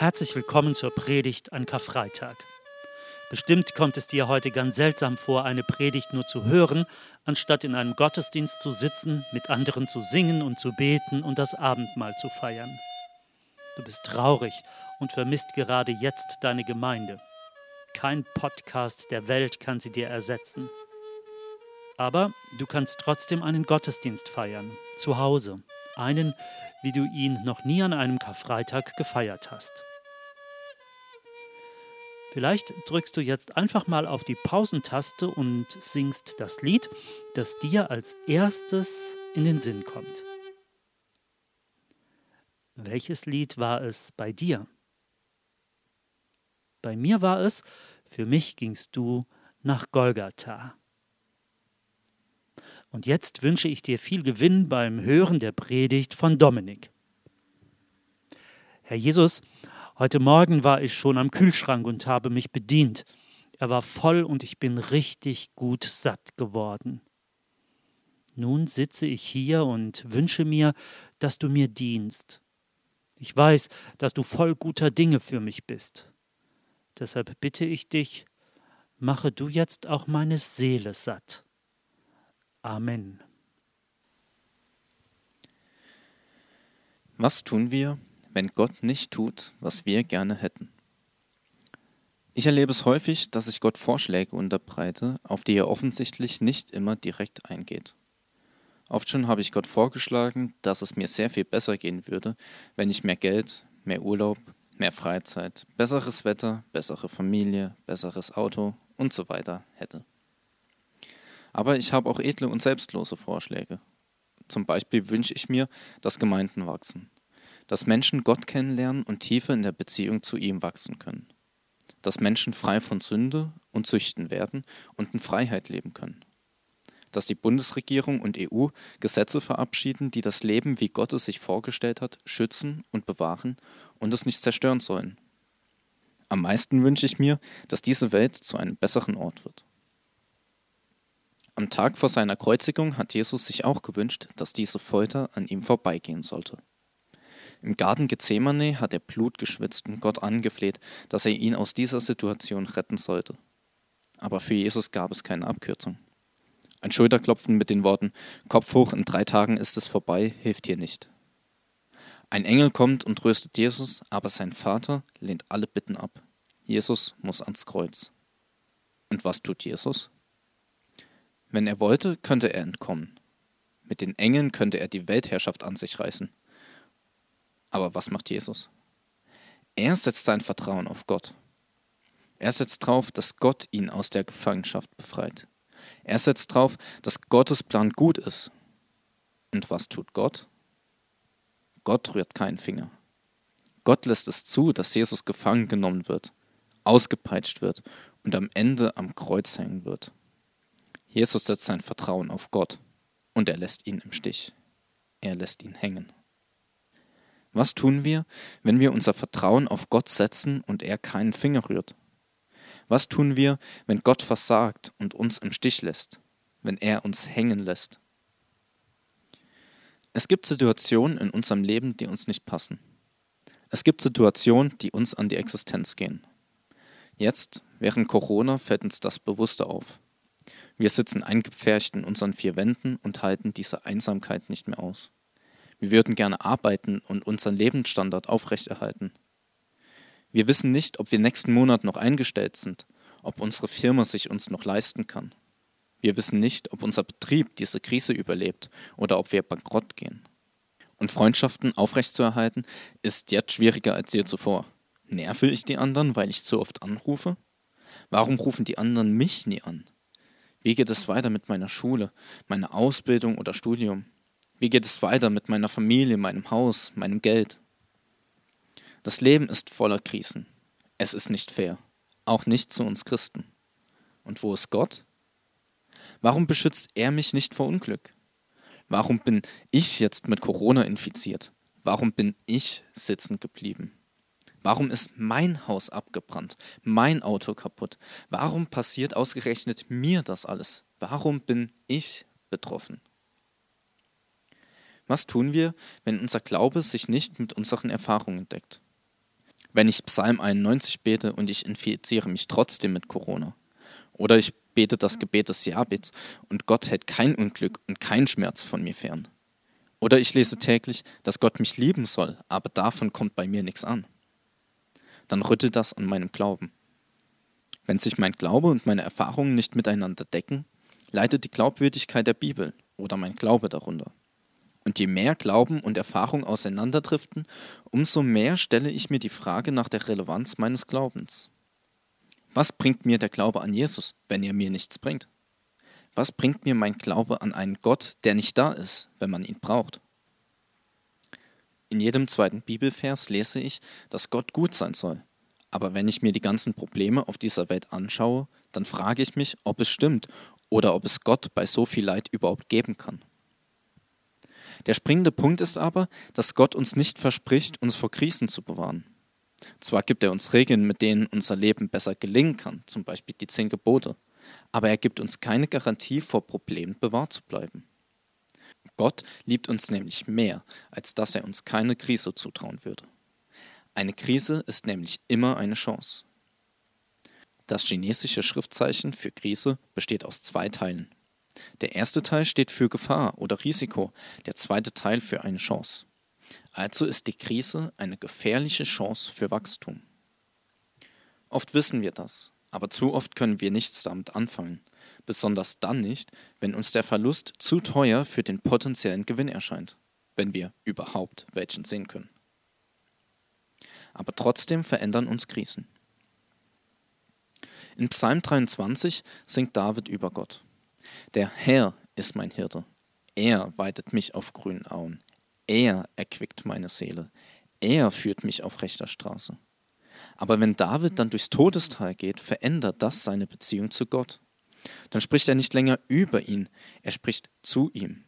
Herzlich willkommen zur Predigt an Karfreitag. Bestimmt kommt es dir heute ganz seltsam vor, eine Predigt nur zu hören, anstatt in einem Gottesdienst zu sitzen, mit anderen zu singen und zu beten und das Abendmahl zu feiern. Du bist traurig und vermisst gerade jetzt deine Gemeinde. Kein Podcast der Welt kann sie dir ersetzen. Aber du kannst trotzdem einen Gottesdienst feiern, zu Hause, einen, wie du ihn noch nie an einem Karfreitag gefeiert hast. Vielleicht drückst du jetzt einfach mal auf die Pausentaste und singst das Lied, das dir als erstes in den Sinn kommt. Welches Lied war es bei dir? Bei mir war es, für mich gingst du nach Golgatha. Und jetzt wünsche ich dir viel Gewinn beim Hören der Predigt von Dominik. Herr Jesus, Heute Morgen war ich schon am Kühlschrank und habe mich bedient. Er war voll und ich bin richtig gut satt geworden. Nun sitze ich hier und wünsche mir, dass du mir dienst. Ich weiß, dass du voll guter Dinge für mich bist. Deshalb bitte ich dich, mache du jetzt auch meine Seele satt. Amen. Was tun wir, wenn Gott nicht tut, was wir gerne hätten. Ich erlebe es häufig, dass ich Gott Vorschläge unterbreite, auf die er offensichtlich nicht immer direkt eingeht. Oft schon habe ich Gott vorgeschlagen, dass es mir sehr viel besser gehen würde, wenn ich mehr Geld, mehr Urlaub, mehr Freizeit, besseres Wetter, bessere Familie, besseres Auto und so weiter hätte. Aber ich habe auch edle und selbstlose Vorschläge. Zum Beispiel wünsche ich mir, dass Gemeinden wachsen, dass Menschen Gott kennenlernen und tiefer in der Beziehung zu ihm wachsen können. Dass Menschen frei von Sünde und Süchten werden und in Freiheit leben können. Dass die Bundesregierung und EU Gesetze verabschieden, die das Leben, wie Gott es sich vorgestellt hat, schützen und bewahren und es nicht zerstören sollen. Am meisten wünsche ich mir, dass diese Welt zu einem besseren Ort wird. Am Tag vor seiner Kreuzigung hat Jesus sich auch gewünscht, dass diese Folter an ihm vorbeigehen sollte. Im Garten Gethsemane hat er Blut geschwitzt und Gott angefleht, dass er ihn aus dieser Situation retten sollte. Aber für Jesus gab es keine Abkürzung. Ein Schulterklopfen mit den Worten Kopf hoch, in drei Tagen ist es vorbei, hilft hier nicht. Ein Engel kommt und tröstet Jesus, aber sein Vater lehnt alle Bitten ab. Jesus muss ans Kreuz. Und was tut Jesus? Wenn er wollte, könnte er entkommen. Mit den Engeln könnte er die Weltherrschaft an sich reißen. Aber was macht Jesus? Er setzt sein Vertrauen auf Gott. Er setzt darauf, dass Gott ihn aus der Gefangenschaft befreit. Er setzt darauf, dass Gottes Plan gut ist. Und was tut Gott? Gott rührt keinen Finger. Gott lässt es zu, dass Jesus gefangen genommen wird, ausgepeitscht wird und am Ende am Kreuz hängen wird. Jesus setzt sein Vertrauen auf Gott und er lässt ihn im Stich. Er lässt ihn hängen. Was tun wir, wenn wir unser Vertrauen auf Gott setzen und er keinen Finger rührt? Was tun wir, wenn Gott versagt und uns im Stich lässt, wenn er uns hängen lässt? Es gibt Situationen in unserem Leben, die uns nicht passen. Es gibt Situationen, die uns an die Existenz gehen. Jetzt, während Corona, fällt uns das bewusster auf. Wir sitzen eingepfercht in unseren vier Wänden und halten diese Einsamkeit nicht mehr aus. Wir würden gerne arbeiten und unseren Lebensstandard aufrechterhalten. Wir wissen nicht, ob wir nächsten Monat noch eingestellt sind, ob unsere Firma sich uns noch leisten kann. Wir wissen nicht, ob unser Betrieb diese Krise überlebt oder ob wir bankrott gehen. Und Freundschaften aufrechtzuerhalten ist jetzt schwieriger als je zuvor. Nerve ich die anderen, weil ich zu oft anrufe? Warum rufen die anderen mich nie an? Wie geht es weiter mit meiner Schule, meiner Ausbildung oder Studium? Wie geht es weiter mit meiner Familie, meinem Haus, meinem Geld? Das Leben ist voller Krisen. Es ist nicht fair. Auch nicht zu uns Christen. Und wo ist Gott? Warum beschützt er mich nicht vor Unglück? Warum bin ich jetzt mit Corona infiziert? Warum bin ich sitzen geblieben? Warum ist mein Haus abgebrannt, mein Auto kaputt? Warum passiert ausgerechnet mir das alles? Warum bin ich betroffen? Was tun wir, wenn unser Glaube sich nicht mit unseren Erfahrungen deckt? Wenn ich Psalm 91 bete und ich infiziere mich trotzdem mit Corona. Oder ich bete das Gebet des Jabits und Gott hält kein Unglück und kein Schmerz von mir fern. Oder ich lese täglich, dass Gott mich lieben soll, aber davon kommt bei mir nichts an. Dann rüttelt das an meinem Glauben. Wenn sich mein Glaube und meine Erfahrungen nicht miteinander decken, leidet die Glaubwürdigkeit der Bibel oder mein Glaube darunter. Und je mehr Glauben und Erfahrung auseinanderdriften, umso mehr stelle ich mir die Frage nach der Relevanz meines Glaubens. Was bringt mir der Glaube an Jesus, wenn er mir nichts bringt? Was bringt mir mein Glaube an einen Gott, der nicht da ist, wenn man ihn braucht? In jedem zweiten Bibelvers lese ich, dass Gott gut sein soll. Aber wenn ich mir die ganzen Probleme auf dieser Welt anschaue, dann frage ich mich, ob es stimmt oder ob es Gott bei so viel Leid überhaupt geben kann. Der springende Punkt ist aber, dass Gott uns nicht verspricht, uns vor Krisen zu bewahren. Zwar gibt er uns Regeln, mit denen unser Leben besser gelingen kann, zum Beispiel die zehn Gebote, aber er gibt uns keine Garantie, vor Problemen bewahrt zu bleiben. Gott liebt uns nämlich mehr, als dass er uns keine Krise zutrauen würde. Eine Krise ist nämlich immer eine Chance. Das chinesische Schriftzeichen für Krise besteht aus zwei Teilen. Der erste Teil steht für Gefahr oder Risiko, der zweite Teil für eine Chance. Also ist die Krise eine gefährliche Chance für Wachstum. Oft wissen wir das, aber zu oft können wir nichts damit anfangen, besonders dann nicht, wenn uns der Verlust zu teuer für den potenziellen Gewinn erscheint, wenn wir überhaupt welchen sehen können. Aber trotzdem verändern uns Krisen. In Psalm 23 singt David über Gott. Der Herr ist mein Hirte. Er weidet mich auf grünen Auen. Er erquickt meine Seele. Er führt mich auf rechter Straße. Aber wenn David dann durchs Todestal geht, verändert das seine Beziehung zu Gott. Dann spricht er nicht länger über ihn, er spricht zu ihm.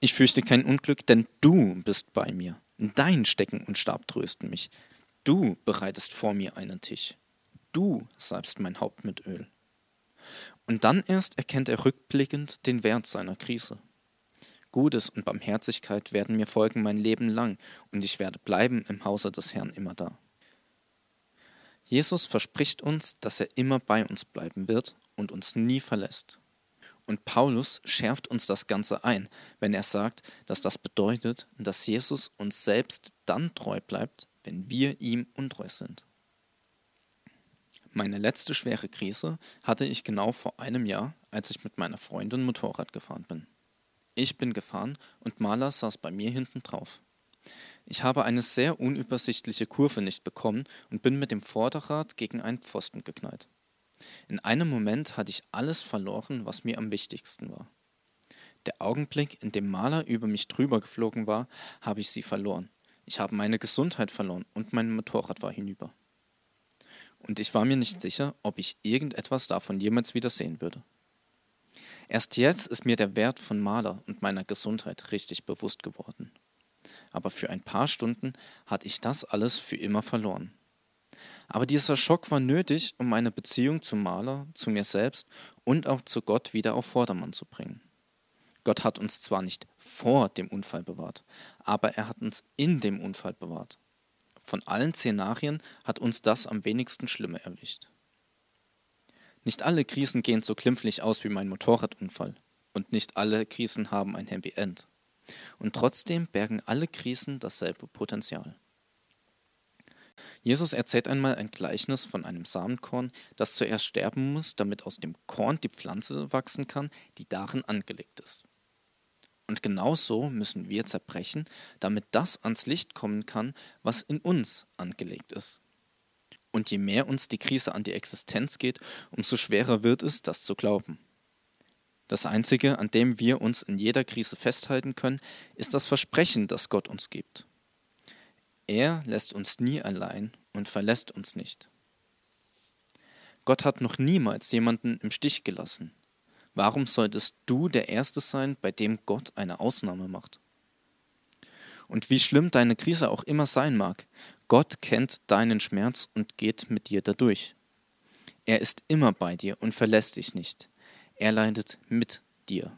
Ich fürchte kein Unglück, denn du bist bei mir. Dein Stecken und Stab trösten mich. Du bereitest vor mir einen Tisch. Du salbst mein Haupt mit Öl. Und dann erst erkennt er rückblickend den Wert seiner Krise. Gutes und Barmherzigkeit werden mir folgen mein Leben lang, und ich werde bleiben im Hause des Herrn immer da. Jesus verspricht uns, dass er immer bei uns bleiben wird und uns nie verlässt. Und Paulus schärft uns das Ganze ein, wenn er sagt, dass das bedeutet, dass Jesus uns selbst dann treu bleibt, wenn wir ihm untreu sind. Meine letzte schwere Krise hatte ich genau vor einem Jahr, als ich mit meiner Freundin Motorrad gefahren bin. Ich bin gefahren und Maler saß bei mir hinten drauf. Ich habe eine sehr unübersichtliche Kurve nicht bekommen und bin mit dem Vorderrad gegen einen Pfosten geknallt. In einem Moment hatte ich alles verloren, was mir am wichtigsten war. Der Augenblick, in dem Maler über mich drüber geflogen war, habe ich sie verloren. Ich habe meine Gesundheit verloren und mein Motorrad war hinüber und ich war mir nicht sicher, ob ich irgendetwas davon jemals wieder sehen würde. Erst jetzt ist mir der Wert von Maler und meiner Gesundheit richtig bewusst geworden. Aber für ein paar Stunden hatte ich das alles für immer verloren. Aber dieser Schock war nötig, um meine Beziehung zum Maler, zu mir selbst und auch zu Gott wieder auf Vordermann zu bringen. Gott hat uns zwar nicht vor dem Unfall bewahrt, aber er hat uns in dem Unfall bewahrt. Von allen Szenarien hat uns das am wenigsten Schlimme erwischt. Nicht alle Krisen gehen so klimpflich aus wie mein Motorradunfall. Und nicht alle Krisen haben ein Happy End. Und trotzdem bergen alle Krisen dasselbe Potenzial. Jesus erzählt einmal ein Gleichnis von einem Samenkorn, das zuerst sterben muss, damit aus dem Korn die Pflanze wachsen kann, die darin angelegt ist. Und genau so müssen wir zerbrechen, damit das ans Licht kommen kann, was in uns angelegt ist. Und je mehr uns die Krise an die Existenz geht, umso schwerer wird es, das zu glauben. Das Einzige, an dem wir uns in jeder Krise festhalten können, ist das Versprechen, das Gott uns gibt. Er lässt uns nie allein und verlässt uns nicht. Gott hat noch niemals jemanden im Stich gelassen. Warum solltest du der Erste sein, bei dem Gott eine Ausnahme macht? Und wie schlimm deine Krise auch immer sein mag, Gott kennt deinen Schmerz und geht mit dir dadurch. Er ist immer bei dir und verlässt dich nicht. Er leidet mit dir.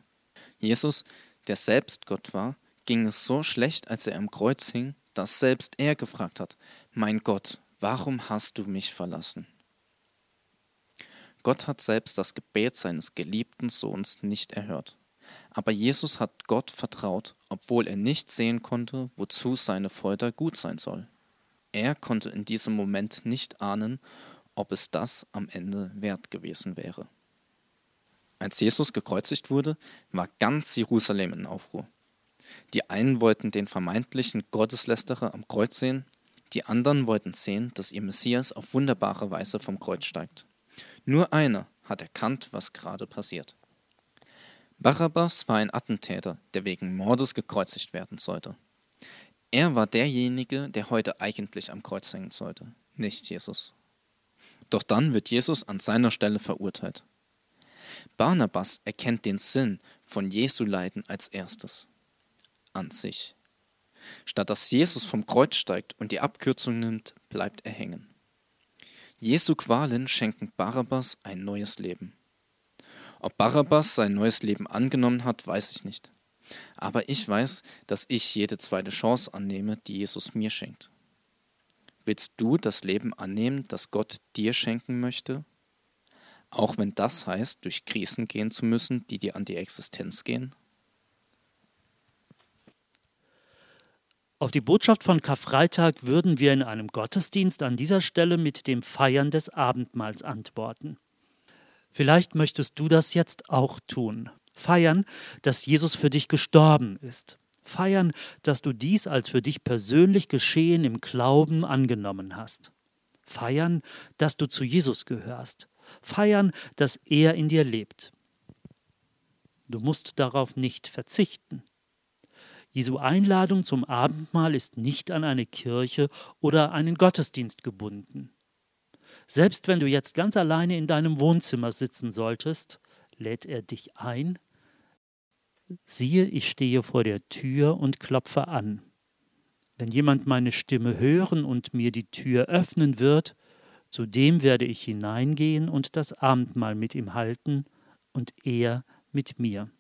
Jesus, der selbst Gott war, ging es so schlecht, als er am Kreuz hing, dass selbst er gefragt hat, mein Gott, warum hast du mich verlassen? Gott hat selbst das Gebet seines geliebten Sohns nicht erhört. Aber Jesus hat Gott vertraut, obwohl er nicht sehen konnte, wozu seine Folter gut sein soll. Er konnte in diesem Moment nicht ahnen, ob es das am Ende wert gewesen wäre. Als Jesus gekreuzigt wurde, war ganz Jerusalem in Aufruhr. Die einen wollten den vermeintlichen Gotteslästerer am Kreuz sehen, die anderen wollten sehen, dass ihr Messias auf wunderbare Weise vom Kreuz steigt. Nur einer hat erkannt, was gerade passiert. Barabbas war ein Attentäter, der wegen Mordes gekreuzigt werden sollte. Er war derjenige, der heute eigentlich am Kreuz hängen sollte, nicht Jesus. Doch dann wird Jesus an seiner Stelle verurteilt. Barnabas erkennt den Sinn von Jesu Leiden als erstes. An sich. Statt dass Jesus vom Kreuz steigt und die Abkürzung nimmt, bleibt er hängen. Jesu Qualen schenken Barabbas ein neues Leben. Ob Barabbas sein neues Leben angenommen hat, weiß ich nicht. Aber ich weiß, dass ich jede zweite Chance annehme, die Jesus mir schenkt. Willst du das Leben annehmen, das Gott dir schenken möchte? Auch wenn das heißt, durch Krisen gehen zu müssen, die dir an die Existenz gehen? Auf die Botschaft von Karfreitag würden wir in einem Gottesdienst an dieser Stelle mit dem Feiern des Abendmahls antworten. Vielleicht möchtest du das jetzt auch tun. Feiern, dass Jesus für dich gestorben ist. Feiern, dass du dies als für dich persönlich geschehen im Glauben angenommen hast. Feiern, dass du zu Jesus gehörst. Feiern, dass er in dir lebt. Du musst darauf nicht verzichten. Jesu Einladung zum Abendmahl ist nicht an eine Kirche oder einen Gottesdienst gebunden. Selbst wenn du jetzt ganz alleine in deinem Wohnzimmer sitzen solltest, lädt er dich ein. Siehe, ich stehe vor der Tür und klopfe an. Wenn jemand meine Stimme hören und mir die Tür öffnen wird, zu dem werde ich hineingehen und das Abendmahl mit ihm halten und er mit mir.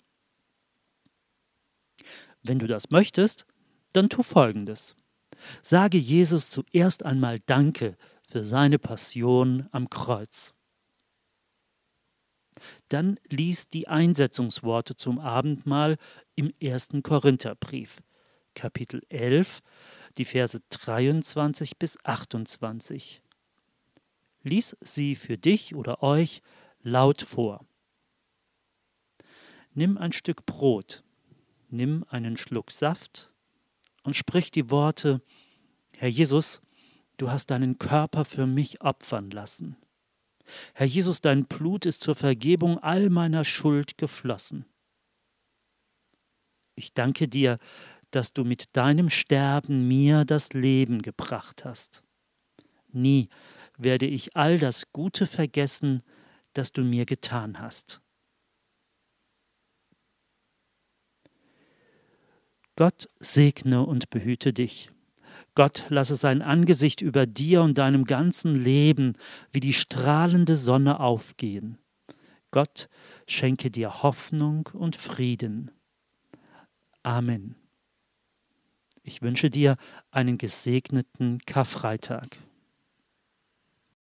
Wenn du das möchtest, dann tu Folgendes. Sage Jesus zuerst einmal Danke für seine Passion am Kreuz. Dann lies die Einsetzungsworte zum Abendmahl im ersten Korintherbrief, Kapitel 11, die Verse 23 bis 28. Lies sie für dich oder euch laut vor. Nimm ein Stück Brot nimm einen Schluck Saft und sprich die Worte, Herr Jesus, du hast deinen Körper für mich opfern lassen. Herr Jesus, dein Blut ist zur Vergebung all meiner Schuld geflossen. Ich danke dir, dass du mit deinem Sterben mir das Leben gebracht hast. Nie werde ich all das Gute vergessen, das du mir getan hast. Gott segne und behüte dich. Gott lasse sein Angesicht über dir und deinem ganzen Leben wie die strahlende Sonne aufgehen. Gott schenke dir Hoffnung und Frieden. Amen. Ich wünsche dir einen gesegneten Karfreitag.